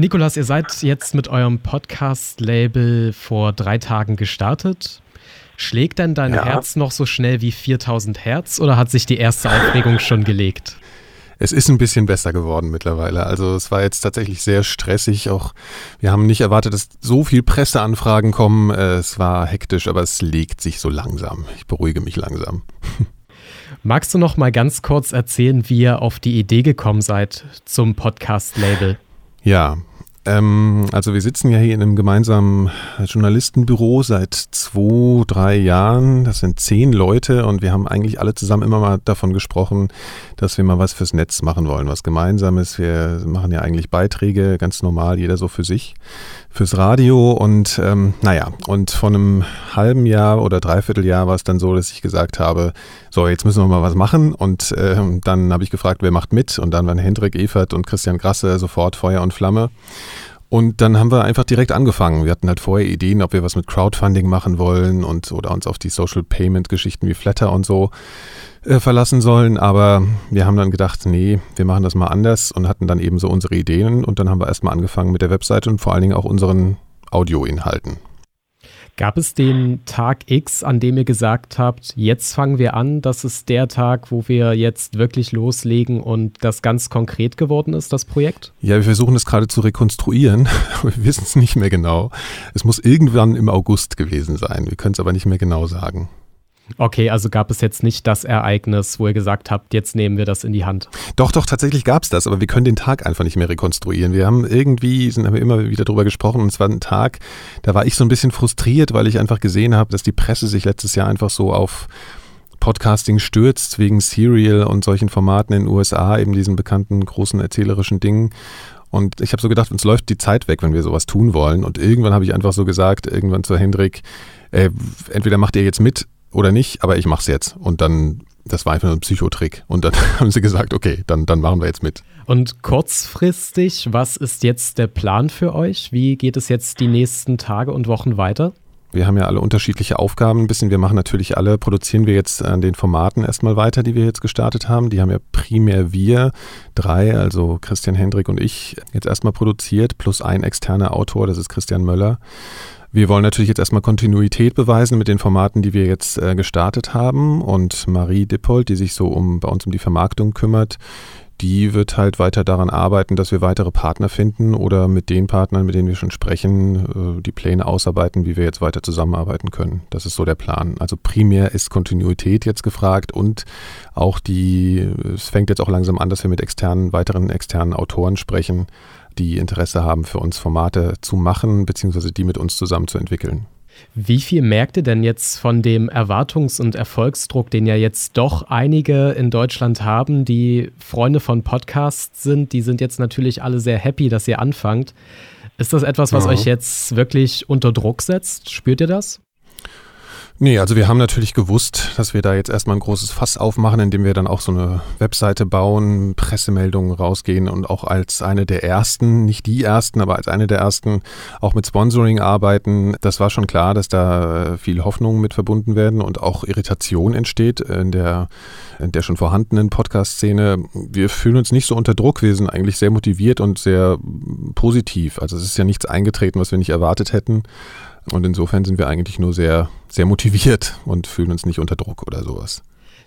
Nikolas, ihr seid jetzt mit eurem Podcast-Label vor drei Tagen gestartet. Schlägt denn dein ja. Herz noch so schnell wie 4000 Hertz oder hat sich die erste Aufregung schon gelegt? Es ist ein bisschen besser geworden mittlerweile. Also es war jetzt tatsächlich sehr stressig. Auch wir haben nicht erwartet, dass so viel Presseanfragen kommen. Es war hektisch, aber es legt sich so langsam. Ich beruhige mich langsam. Magst du noch mal ganz kurz erzählen, wie ihr auf die Idee gekommen seid zum Podcast-Label? Ja, ähm, also wir sitzen ja hier in einem gemeinsamen Journalistenbüro seit zwei, drei Jahren. Das sind zehn Leute und wir haben eigentlich alle zusammen immer mal davon gesprochen, dass wir mal was fürs Netz machen wollen, was Gemeinsames. Wir machen ja eigentlich Beiträge, ganz normal, jeder so für sich, fürs Radio und ähm, naja, und von einem halben Jahr oder Dreivierteljahr war es dann so, dass ich gesagt habe, so, jetzt müssen wir mal was machen und äh, dann habe ich gefragt, wer macht mit und dann waren Hendrik Evert und Christian Grasse sofort Feuer und Flamme. Und dann haben wir einfach direkt angefangen. Wir hatten halt vorher Ideen, ob wir was mit Crowdfunding machen wollen und oder uns auf die Social Payment Geschichten wie Flatter und so äh, verlassen sollen. Aber wir haben dann gedacht, nee, wir machen das mal anders und hatten dann eben so unsere Ideen. Und dann haben wir erstmal angefangen mit der Webseite und vor allen Dingen auch unseren Audioinhalten. Gab es den Tag X, an dem ihr gesagt habt, jetzt fangen wir an, das ist der Tag, wo wir jetzt wirklich loslegen und das ganz konkret geworden ist, das Projekt? Ja, wir versuchen es gerade zu rekonstruieren, wir wissen es nicht mehr genau. Es muss irgendwann im August gewesen sein, wir können es aber nicht mehr genau sagen. Okay, also gab es jetzt nicht das Ereignis, wo ihr gesagt habt, jetzt nehmen wir das in die Hand. Doch, doch, tatsächlich gab es das, aber wir können den Tag einfach nicht mehr rekonstruieren. Wir haben irgendwie, sind haben wir immer wieder drüber gesprochen und es war ein Tag, da war ich so ein bisschen frustriert, weil ich einfach gesehen habe, dass die Presse sich letztes Jahr einfach so auf Podcasting stürzt wegen Serial und solchen Formaten in den USA, eben diesen bekannten großen erzählerischen Dingen. Und ich habe so gedacht, uns läuft die Zeit weg, wenn wir sowas tun wollen. Und irgendwann habe ich einfach so gesagt, irgendwann zu Hendrik, äh, entweder macht ihr jetzt mit oder nicht, aber ich mache es jetzt. Und dann, das war einfach nur ein Psychotrick. Und dann haben sie gesagt, okay, dann, dann machen wir jetzt mit. Und kurzfristig, was ist jetzt der Plan für euch? Wie geht es jetzt die nächsten Tage und Wochen weiter? Wir haben ja alle unterschiedliche Aufgaben ein bisschen. Wir machen natürlich alle, produzieren wir jetzt an den Formaten erstmal weiter, die wir jetzt gestartet haben. Die haben ja primär wir drei, also Christian Hendrik und ich, jetzt erstmal produziert, plus ein externer Autor, das ist Christian Möller. Wir wollen natürlich jetzt erstmal Kontinuität beweisen mit den Formaten, die wir jetzt äh, gestartet haben. Und Marie Dippold, die sich so um bei uns um die Vermarktung kümmert, die wird halt weiter daran arbeiten, dass wir weitere Partner finden oder mit den Partnern, mit denen wir schon sprechen, äh, die Pläne ausarbeiten, wie wir jetzt weiter zusammenarbeiten können. Das ist so der Plan. Also primär ist Kontinuität jetzt gefragt und auch die, es fängt jetzt auch langsam an, dass wir mit externen, weiteren externen Autoren sprechen, die Interesse haben, für uns Formate zu machen, beziehungsweise die mit uns zusammen zu entwickeln. Wie viel merkt ihr denn jetzt von dem Erwartungs- und Erfolgsdruck, den ja jetzt doch einige in Deutschland haben, die Freunde von Podcasts sind? Die sind jetzt natürlich alle sehr happy, dass ihr anfangt. Ist das etwas, was ja. euch jetzt wirklich unter Druck setzt? Spürt ihr das? Nee, also wir haben natürlich gewusst, dass wir da jetzt erstmal ein großes Fass aufmachen, indem wir dann auch so eine Webseite bauen, Pressemeldungen rausgehen und auch als eine der ersten, nicht die ersten, aber als eine der ersten auch mit Sponsoring arbeiten. Das war schon klar, dass da viel Hoffnung mit verbunden werden und auch Irritation entsteht in der, in der schon vorhandenen Podcast-Szene. Wir fühlen uns nicht so unter Druck. Wir sind eigentlich sehr motiviert und sehr positiv. Also es ist ja nichts eingetreten, was wir nicht erwartet hätten. Und insofern sind wir eigentlich nur sehr, sehr motiviert und fühlen uns nicht unter Druck oder sowas.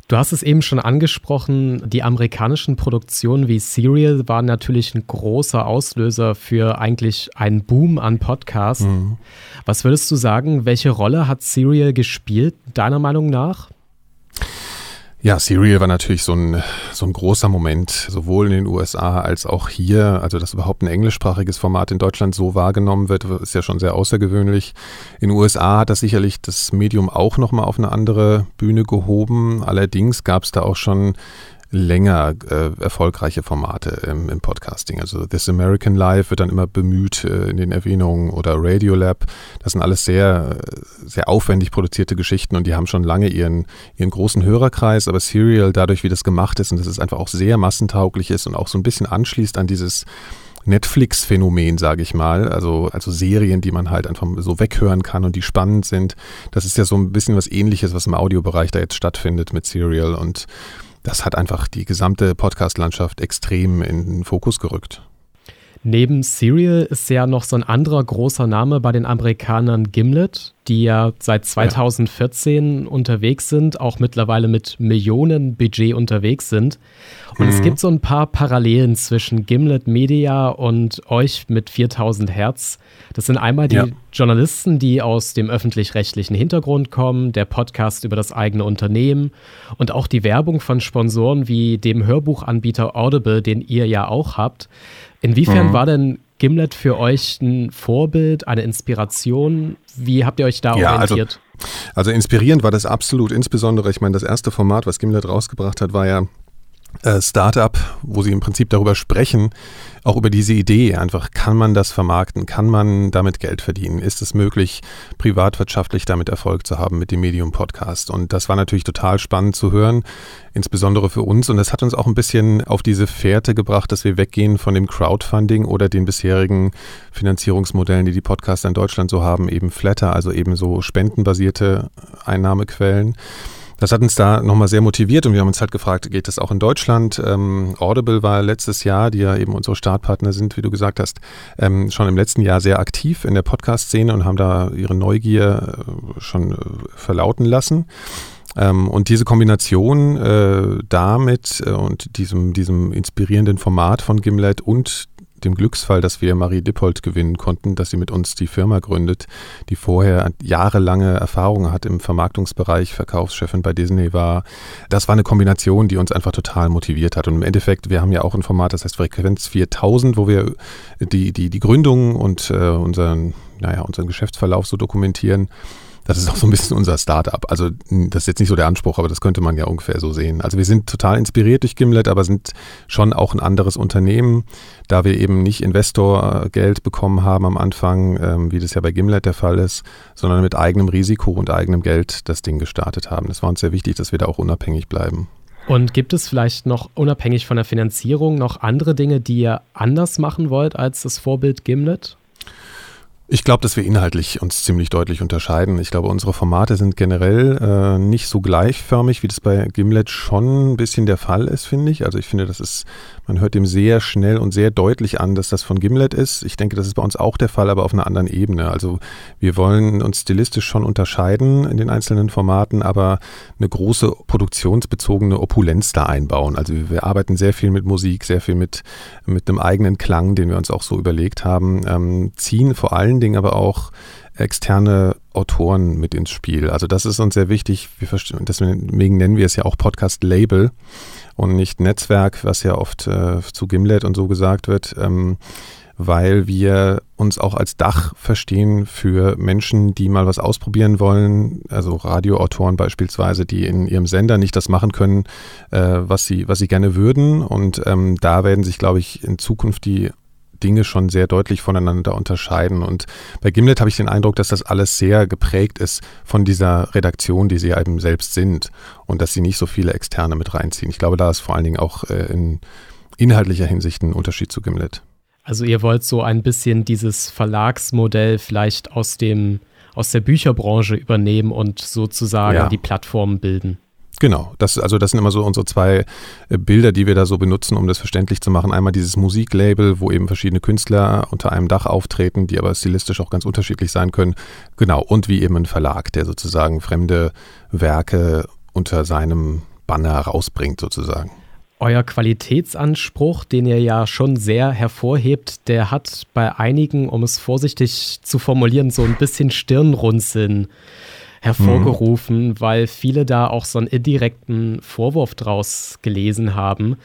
Du hast es eben schon angesprochen, die amerikanischen Produktionen wie Serial waren natürlich ein großer Auslöser für eigentlich einen Boom an Podcasts. Mhm. Was würdest du sagen, welche Rolle hat Serial gespielt, deiner Meinung nach? Ja, Serial war natürlich so ein, so ein großer Moment, sowohl in den USA als auch hier. Also, dass überhaupt ein englischsprachiges Format in Deutschland so wahrgenommen wird, ist ja schon sehr außergewöhnlich. In den USA hat das sicherlich das Medium auch nochmal auf eine andere Bühne gehoben. Allerdings gab es da auch schon länger äh, erfolgreiche Formate im, im, Podcasting. Also This American Life wird dann immer bemüht äh, in den Erwähnungen oder Radiolab. Das sind alles sehr, sehr aufwendig produzierte Geschichten und die haben schon lange ihren, ihren großen Hörerkreis. Aber Serial, dadurch wie das gemacht ist und dass es einfach auch sehr massentauglich ist und auch so ein bisschen anschließt an dieses Netflix-Phänomen, sage ich mal. Also, also Serien, die man halt einfach so weghören kann und die spannend sind. Das ist ja so ein bisschen was ähnliches, was im Audiobereich da jetzt stattfindet mit Serial. Und das hat einfach die gesamte Podcast-Landschaft extrem in den Fokus gerückt. Neben Serial ist ja noch so ein anderer großer Name bei den Amerikanern Gimlet, die ja seit 2014 ja. unterwegs sind, auch mittlerweile mit Millionen Budget unterwegs sind. Und mhm. es gibt so ein paar Parallelen zwischen Gimlet Media und euch mit 4000 Hertz. Das sind einmal die ja. Journalisten, die aus dem öffentlich-rechtlichen Hintergrund kommen, der Podcast über das eigene Unternehmen und auch die Werbung von Sponsoren wie dem Hörbuchanbieter Audible, den ihr ja auch habt. Inwiefern mhm. war denn Gimlet für euch ein Vorbild, eine Inspiration? Wie habt ihr euch da ja, also orientiert? Also, also inspirierend war das absolut. Insbesondere, ich meine, das erste Format, was Gimlet rausgebracht hat, war ja äh, Startup, wo sie im Prinzip darüber sprechen, auch über diese Idee, einfach kann man das vermarkten, kann man damit Geld verdienen, ist es möglich, privatwirtschaftlich damit Erfolg zu haben mit dem Medium Podcast. Und das war natürlich total spannend zu hören, insbesondere für uns. Und das hat uns auch ein bisschen auf diese Fährte gebracht, dass wir weggehen von dem Crowdfunding oder den bisherigen Finanzierungsmodellen, die die Podcaster in Deutschland so haben, eben Flatter, also eben so spendenbasierte Einnahmequellen das hat uns da nochmal sehr motiviert und wir haben uns halt gefragt, geht das auch in Deutschland? Ähm, Audible war letztes Jahr, die ja eben unsere Startpartner sind, wie du gesagt hast, ähm, schon im letzten Jahr sehr aktiv in der Podcast-Szene und haben da ihre Neugier äh, schon äh, verlauten lassen. Ähm, und diese Kombination äh, damit äh, und diesem, diesem inspirierenden Format von Gimlet und dem Glücksfall, dass wir Marie Dippold gewinnen konnten, dass sie mit uns die Firma gründet, die vorher jahrelange Erfahrung hat im Vermarktungsbereich, Verkaufschefin bei Disney war. Das war eine Kombination, die uns einfach total motiviert hat. Und im Endeffekt, wir haben ja auch ein Format, das heißt Frequenz 4000, wo wir die, die, die Gründung und äh, unseren, naja, unseren Geschäftsverlauf so dokumentieren. Das ist auch so ein bisschen unser Startup. Also das ist jetzt nicht so der Anspruch, aber das könnte man ja ungefähr so sehen. Also wir sind total inspiriert durch Gimlet, aber sind schon auch ein anderes Unternehmen, da wir eben nicht Investorgeld bekommen haben am Anfang, ähm, wie das ja bei Gimlet der Fall ist, sondern mit eigenem Risiko und eigenem Geld das Ding gestartet haben. Das war uns sehr wichtig, dass wir da auch unabhängig bleiben. Und gibt es vielleicht noch unabhängig von der Finanzierung noch andere Dinge, die ihr anders machen wollt als das Vorbild Gimlet? Ich glaube, dass wir inhaltlich uns ziemlich deutlich unterscheiden. Ich glaube, unsere Formate sind generell äh, nicht so gleichförmig, wie das bei Gimlet schon ein bisschen der Fall ist, finde ich. Also ich finde, das ist, man hört dem sehr schnell und sehr deutlich an, dass das von Gimlet ist. Ich denke, das ist bei uns auch der Fall, aber auf einer anderen Ebene. Also wir wollen uns stilistisch schon unterscheiden in den einzelnen Formaten, aber eine große produktionsbezogene Opulenz da einbauen. Also wir arbeiten sehr viel mit Musik, sehr viel mit, mit einem eigenen Klang, den wir uns auch so überlegt haben, ähm, ziehen vor allem Dingen aber auch externe Autoren mit ins Spiel. Also das ist uns sehr wichtig. Wir deswegen nennen wir es ja auch Podcast-Label und nicht Netzwerk, was ja oft äh, zu Gimlet und so gesagt wird, ähm, weil wir uns auch als Dach verstehen für Menschen, die mal was ausprobieren wollen, also Radioautoren beispielsweise, die in ihrem Sender nicht das machen können, äh, was, sie, was sie gerne würden. Und ähm, da werden sich, glaube ich, in Zukunft die Dinge schon sehr deutlich voneinander unterscheiden. Und bei Gimlet habe ich den Eindruck, dass das alles sehr geprägt ist von dieser Redaktion, die sie eben selbst sind und dass sie nicht so viele Externe mit reinziehen. Ich glaube, da ist vor allen Dingen auch äh, in inhaltlicher Hinsicht ein Unterschied zu Gimlet. Also ihr wollt so ein bisschen dieses Verlagsmodell vielleicht aus dem aus der Bücherbranche übernehmen und sozusagen ja. die Plattform bilden. Genau, das, also das sind immer so unsere zwei äh, Bilder, die wir da so benutzen, um das verständlich zu machen. Einmal dieses Musiklabel, wo eben verschiedene Künstler unter einem Dach auftreten, die aber stilistisch auch ganz unterschiedlich sein können. Genau, und wie eben ein Verlag, der sozusagen fremde Werke unter seinem Banner rausbringt sozusagen. Euer Qualitätsanspruch, den ihr ja schon sehr hervorhebt, der hat bei einigen, um es vorsichtig zu formulieren, so ein bisschen Stirnrunzeln hervorgerufen, mhm. weil viele da auch so einen indirekten Vorwurf draus gelesen haben.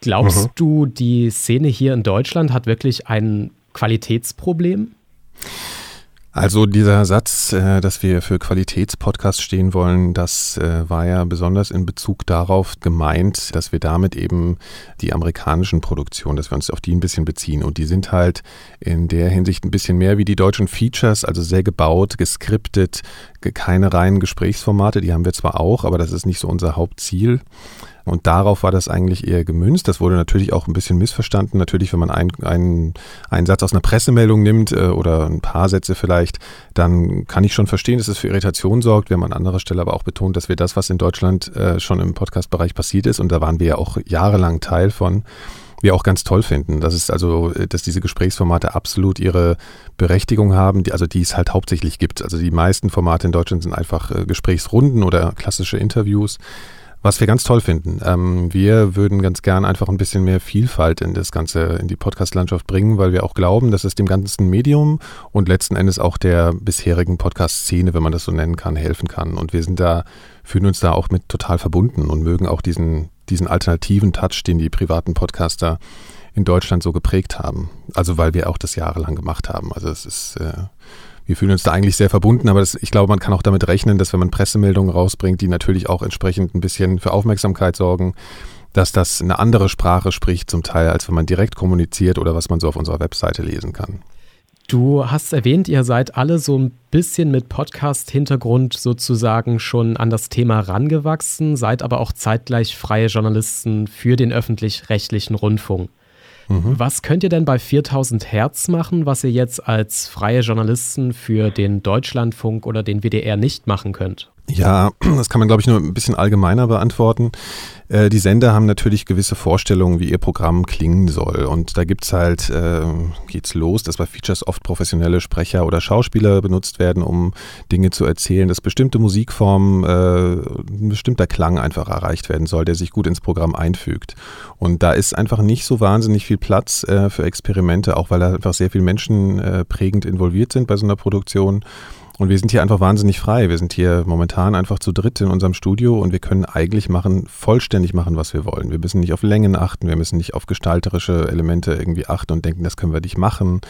Glaubst mhm. du, die Szene hier in Deutschland hat wirklich ein Qualitätsproblem? Also dieser Satz, äh, dass wir für Qualitätspodcasts stehen wollen, das äh, war ja besonders in Bezug darauf gemeint, dass wir damit eben die amerikanischen Produktionen, dass wir uns auf die ein bisschen beziehen. Und die sind halt in der Hinsicht ein bisschen mehr wie die deutschen Features, also sehr gebaut, geskriptet, keine reinen Gesprächsformate, die haben wir zwar auch, aber das ist nicht so unser Hauptziel. Und darauf war das eigentlich eher gemünzt. Das wurde natürlich auch ein bisschen missverstanden. Natürlich, wenn man einen, einen, einen Satz aus einer Pressemeldung nimmt äh, oder ein paar Sätze vielleicht, dann kann ich schon verstehen, dass es für Irritation sorgt. Wir haben an anderer Stelle aber auch betont, dass wir das, was in Deutschland äh, schon im Podcast-Bereich passiert ist, und da waren wir ja auch jahrelang Teil von, wir auch ganz toll finden. Das ist also, dass diese Gesprächsformate absolut ihre Berechtigung haben, die, also die es halt hauptsächlich gibt. Also die meisten Formate in Deutschland sind einfach äh, Gesprächsrunden oder klassische Interviews. Was wir ganz toll finden. Ähm, wir würden ganz gern einfach ein bisschen mehr Vielfalt in das Ganze, in die Podcast-Landschaft bringen, weil wir auch glauben, dass es dem ganzen Medium und letzten Endes auch der bisherigen Podcast-Szene, wenn man das so nennen kann, helfen kann. Und wir sind da, fühlen uns da auch mit total verbunden und mögen auch diesen, diesen alternativen Touch, den die privaten Podcaster in Deutschland so geprägt haben. Also weil wir auch das jahrelang gemacht haben. Also es ist äh, wir fühlen uns da eigentlich sehr verbunden, aber das, ich glaube, man kann auch damit rechnen, dass wenn man Pressemeldungen rausbringt, die natürlich auch entsprechend ein bisschen für Aufmerksamkeit sorgen, dass das eine andere Sprache spricht zum Teil, als wenn man direkt kommuniziert oder was man so auf unserer Webseite lesen kann. Du hast erwähnt, ihr seid alle so ein bisschen mit Podcast-Hintergrund sozusagen schon an das Thema rangewachsen, seid aber auch zeitgleich freie Journalisten für den öffentlich-rechtlichen Rundfunk. Mhm. Was könnt ihr denn bei 4000 Hertz machen, was ihr jetzt als freie Journalisten für den Deutschlandfunk oder den WDR nicht machen könnt? Ja, das kann man, glaube ich, nur ein bisschen allgemeiner beantworten. Äh, die Sender haben natürlich gewisse Vorstellungen, wie ihr Programm klingen soll. Und da gibt's halt, äh, geht's los, dass bei Features oft professionelle Sprecher oder Schauspieler benutzt werden, um Dinge zu erzählen, dass bestimmte Musikformen, äh, ein bestimmter Klang einfach erreicht werden soll, der sich gut ins Programm einfügt. Und da ist einfach nicht so wahnsinnig viel Platz äh, für Experimente, auch weil da einfach sehr viele Menschen äh, prägend involviert sind bei so einer Produktion. Und wir sind hier einfach wahnsinnig frei. Wir sind hier momentan einfach zu dritt in unserem Studio und wir können eigentlich machen, vollständig machen, was wir wollen. Wir müssen nicht auf Längen achten, wir müssen nicht auf gestalterische Elemente irgendwie achten und denken, das können wir nicht machen,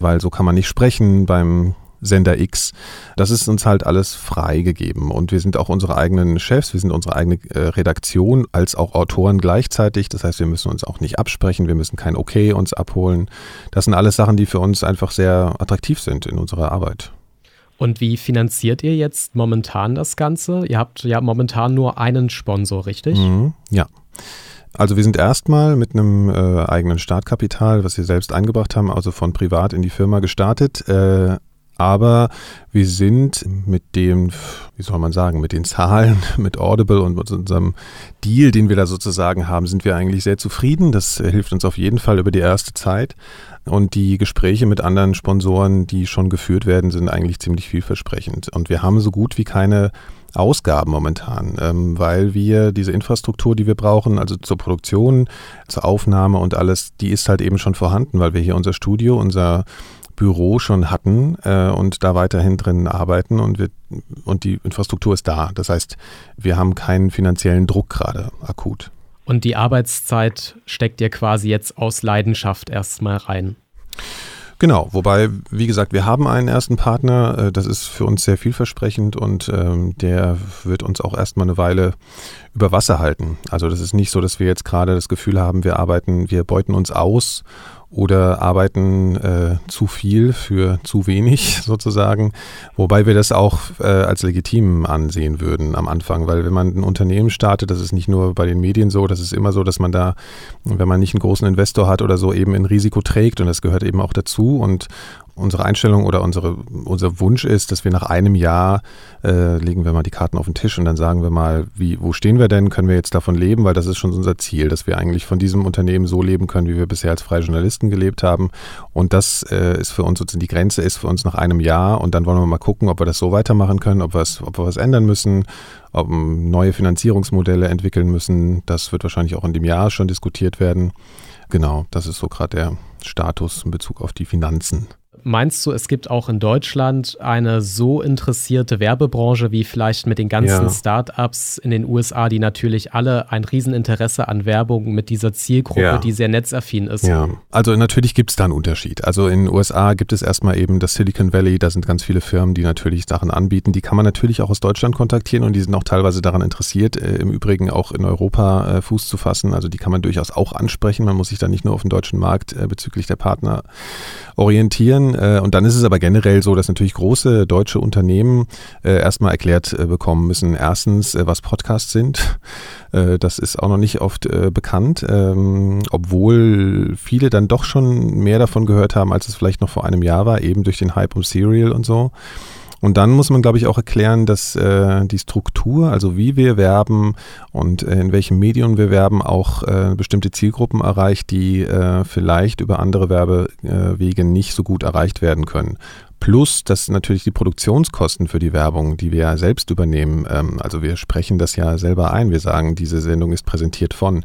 weil so kann man nicht sprechen beim Sender X. Das ist uns halt alles freigegeben und wir sind auch unsere eigenen Chefs, wir sind unsere eigene äh, Redaktion als auch Autoren gleichzeitig. Das heißt, wir müssen uns auch nicht absprechen, wir müssen kein Okay uns abholen. Das sind alles Sachen, die für uns einfach sehr attraktiv sind in unserer Arbeit. Und wie finanziert ihr jetzt momentan das Ganze? Ihr habt ja momentan nur einen Sponsor, richtig? Mhm, ja. Also wir sind erstmal mit einem äh, eigenen Startkapital, was wir selbst eingebracht haben, also von privat in die Firma gestartet. Äh, aber wir sind mit dem, wie soll man sagen, mit den Zahlen, mit Audible und mit unserem Deal, den wir da sozusagen haben, sind wir eigentlich sehr zufrieden. Das hilft uns auf jeden Fall über die erste Zeit. Und die Gespräche mit anderen Sponsoren, die schon geführt werden, sind eigentlich ziemlich vielversprechend. Und wir haben so gut wie keine Ausgaben momentan, ähm, weil wir diese Infrastruktur, die wir brauchen, also zur Produktion, zur Aufnahme und alles, die ist halt eben schon vorhanden, weil wir hier unser Studio, unser Büro schon hatten äh, und da weiterhin drin arbeiten und, wir, und die Infrastruktur ist da. Das heißt, wir haben keinen finanziellen Druck gerade akut. Und die Arbeitszeit steckt ihr quasi jetzt aus Leidenschaft erstmal rein. Genau, wobei, wie gesagt, wir haben einen ersten Partner, äh, das ist für uns sehr vielversprechend und ähm, der wird uns auch erstmal eine Weile über Wasser halten. Also das ist nicht so, dass wir jetzt gerade das Gefühl haben, wir arbeiten, wir beuten uns aus oder arbeiten äh, zu viel für zu wenig sozusagen, wobei wir das auch äh, als legitim ansehen würden am Anfang, weil wenn man ein Unternehmen startet, das ist nicht nur bei den Medien so, das ist immer so, dass man da, wenn man nicht einen großen Investor hat oder so, eben ein Risiko trägt und das gehört eben auch dazu. Und unsere Einstellung oder unsere, unser Wunsch ist, dass wir nach einem Jahr äh, legen wir mal die Karten auf den Tisch und dann sagen wir mal, wie, wo stehen wir denn? Können wir jetzt davon leben? Weil das ist schon unser Ziel, dass wir eigentlich von diesem Unternehmen so leben können, wie wir bisher als freie Journalisten gelebt haben. Und das äh, ist für uns sozusagen die Grenze ist für uns nach einem Jahr und dann wollen wir mal gucken, ob wir das so weitermachen können, ob, ob wir was ändern müssen, ob wir neue Finanzierungsmodelle entwickeln müssen. Das wird wahrscheinlich auch in dem Jahr schon diskutiert werden. Genau, das ist so gerade der Status in Bezug auf die Finanzen. Meinst du, es gibt auch in Deutschland eine so interessierte Werbebranche wie vielleicht mit den ganzen ja. Startups in den USA, die natürlich alle ein Rieseninteresse an Werbung mit dieser Zielgruppe, ja. die sehr netzaffin ist? Ja, also natürlich gibt es da einen Unterschied. Also in den USA gibt es erstmal eben das Silicon Valley, da sind ganz viele Firmen, die natürlich Sachen anbieten. Die kann man natürlich auch aus Deutschland kontaktieren und die sind auch teilweise daran interessiert, äh, im Übrigen auch in Europa äh, Fuß zu fassen. Also die kann man durchaus auch ansprechen. Man muss sich da nicht nur auf den deutschen Markt äh, bezüglich der Partner orientieren. Äh, und dann ist es aber generell so, dass natürlich große deutsche Unternehmen äh, erstmal erklärt äh, bekommen müssen, erstens, was Podcasts sind. Das ist auch noch nicht oft bekannt, ähm, obwohl viele dann doch schon mehr davon gehört haben, als es vielleicht noch vor einem Jahr war, eben durch den Hype um Serial und so. Und dann muss man, glaube ich, auch erklären, dass äh, die Struktur, also wie wir werben und äh, in welchem Medium wir werben, auch äh, bestimmte Zielgruppen erreicht, die äh, vielleicht über andere Werbewege nicht so gut erreicht werden können. Plus, dass natürlich die Produktionskosten für die Werbung, die wir ja selbst übernehmen, ähm, also wir sprechen das ja selber ein, wir sagen, diese Sendung ist präsentiert von.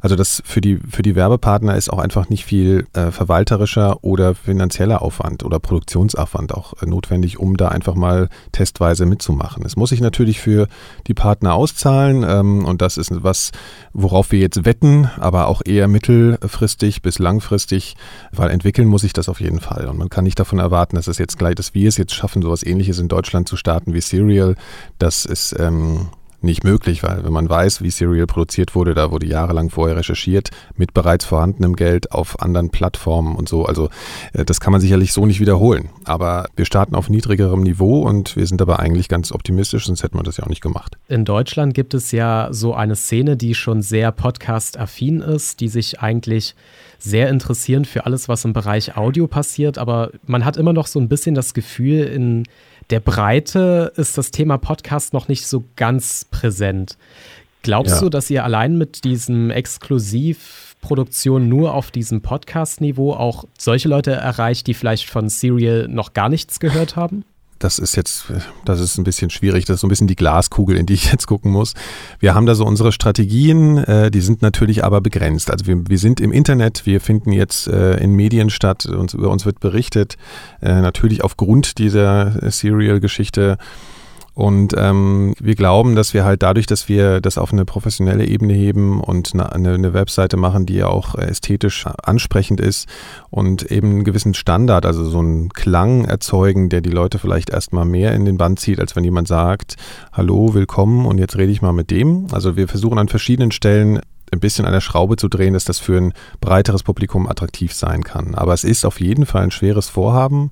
Also das für die, für die Werbepartner ist auch einfach nicht viel äh, verwalterischer oder finanzieller Aufwand oder Produktionsaufwand auch äh, notwendig, um da einfach mal testweise mitzumachen. Es muss sich natürlich für die Partner auszahlen ähm, und das ist was, worauf wir jetzt wetten, aber auch eher mittelfristig bis langfristig, weil entwickeln muss ich das auf jeden Fall. Und man kann nicht davon erwarten, dass es jetzt gleich, dass wir es jetzt schaffen, sowas ähnliches in Deutschland zu starten wie Serial, das ist ähm, nicht möglich, weil wenn man weiß, wie Serial produziert wurde, da wurde jahrelang vorher recherchiert mit bereits vorhandenem Geld auf anderen Plattformen und so. Also äh, das kann man sicherlich so nicht wiederholen. Aber wir starten auf niedrigerem Niveau und wir sind aber eigentlich ganz optimistisch, sonst hätten wir das ja auch nicht gemacht. In Deutschland gibt es ja so eine Szene, die schon sehr podcast-affin ist, die sich eigentlich sehr interessieren für alles, was im Bereich Audio passiert, aber man hat immer noch so ein bisschen das Gefühl, in der Breite ist das Thema Podcast noch nicht so ganz präsent. Glaubst ja. du, dass ihr allein mit diesem Exklusivproduktion nur auf diesem Podcast-Niveau auch solche Leute erreicht, die vielleicht von Serial noch gar nichts gehört haben? Das ist jetzt, das ist ein bisschen schwierig. Das ist so ein bisschen die Glaskugel, in die ich jetzt gucken muss. Wir haben da so unsere Strategien, äh, die sind natürlich aber begrenzt. Also wir, wir sind im Internet, wir finden jetzt äh, in Medien statt, uns, über uns wird berichtet. Äh, natürlich aufgrund dieser Serial-Geschichte und ähm, wir glauben, dass wir halt dadurch, dass wir das auf eine professionelle Ebene heben und eine, eine Webseite machen, die ja auch ästhetisch ansprechend ist und eben einen gewissen Standard, also so einen Klang erzeugen, der die Leute vielleicht erstmal mehr in den Band zieht, als wenn jemand sagt, hallo, willkommen und jetzt rede ich mal mit dem. Also wir versuchen an verschiedenen Stellen ein bisschen an der Schraube zu drehen, dass das für ein breiteres Publikum attraktiv sein kann. Aber es ist auf jeden Fall ein schweres Vorhaben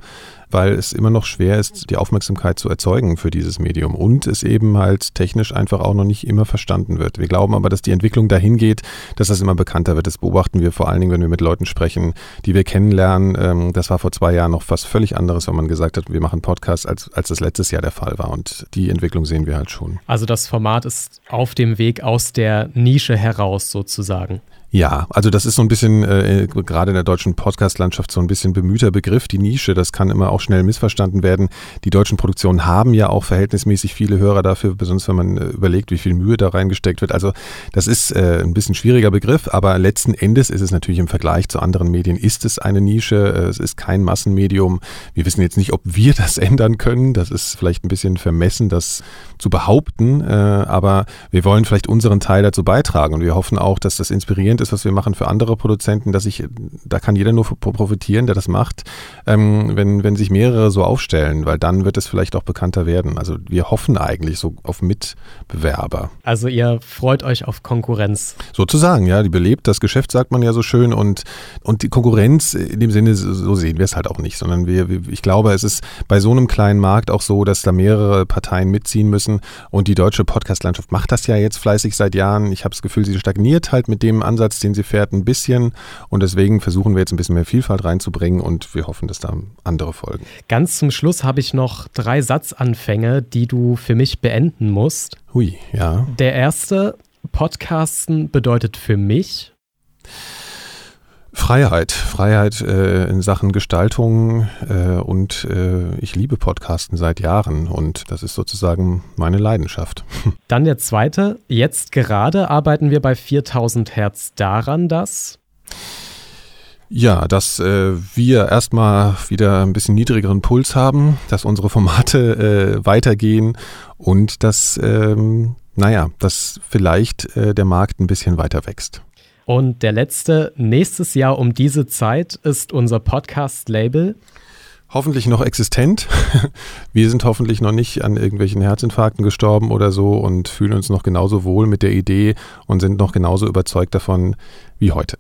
weil es immer noch schwer ist, die Aufmerksamkeit zu erzeugen für dieses Medium und es eben halt technisch einfach auch noch nicht immer verstanden wird. Wir glauben aber, dass die Entwicklung dahin geht, dass das immer bekannter wird. Das beobachten wir vor allen Dingen, wenn wir mit Leuten sprechen, die wir kennenlernen. Ähm, das war vor zwei Jahren noch was völlig anderes, wenn man gesagt hat, wir machen Podcasts, als, als das letztes Jahr der Fall war. Und die Entwicklung sehen wir halt schon. Also das Format ist auf dem Weg aus der Nische heraus sozusagen. Ja, also das ist so ein bisschen, äh, gerade in der deutschen Podcast-Landschaft, so ein bisschen bemühter Begriff, die Nische. Das kann immer auch schnell missverstanden werden. Die deutschen Produktionen haben ja auch verhältnismäßig viele Hörer dafür, besonders wenn man äh, überlegt, wie viel Mühe da reingesteckt wird. Also das ist äh, ein bisschen schwieriger Begriff, aber letzten Endes ist es natürlich im Vergleich zu anderen Medien, ist es eine Nische, äh, es ist kein Massenmedium. Wir wissen jetzt nicht, ob wir das ändern können. Das ist vielleicht ein bisschen vermessen, das zu behaupten, äh, aber wir wollen vielleicht unseren Teil dazu beitragen und wir hoffen auch, dass das inspirierend Content ist, was wir machen für andere Produzenten, dass ich, da kann jeder nur profitieren, der das macht, ähm, wenn, wenn sich mehrere so aufstellen, weil dann wird es vielleicht auch bekannter werden. Also wir hoffen eigentlich so auf Mitbewerber. Also ihr freut euch auf Konkurrenz. Sozusagen, ja, die belebt das Geschäft, sagt man ja so schön und, und die Konkurrenz in dem Sinne, so sehen wir es halt auch nicht, sondern wir, ich glaube, es ist bei so einem kleinen Markt auch so, dass da mehrere Parteien mitziehen müssen und die deutsche Podcast-Landschaft macht das ja jetzt fleißig seit Jahren. Ich habe das Gefühl, sie stagniert halt mit dem Ansatz, Ansatz, den sie fährt, ein bisschen. Und deswegen versuchen wir jetzt ein bisschen mehr Vielfalt reinzubringen und wir hoffen, dass da andere folgen. Ganz zum Schluss habe ich noch drei Satzanfänge, die du für mich beenden musst. Hui, ja. Der erste, Podcasten bedeutet für mich. Freiheit, Freiheit äh, in Sachen Gestaltung äh, und äh, ich liebe Podcasten seit Jahren und das ist sozusagen meine Leidenschaft. Dann der zweite, jetzt gerade arbeiten wir bei 4000 Hertz daran, dass ja, dass äh, wir erstmal wieder ein bisschen niedrigeren Puls haben, dass unsere Formate äh, weitergehen und dass, ähm, naja, dass vielleicht äh, der Markt ein bisschen weiter wächst. Und der letzte, nächstes Jahr um diese Zeit ist unser Podcast-Label. Hoffentlich noch existent. Wir sind hoffentlich noch nicht an irgendwelchen Herzinfarkten gestorben oder so und fühlen uns noch genauso wohl mit der Idee und sind noch genauso überzeugt davon wie heute.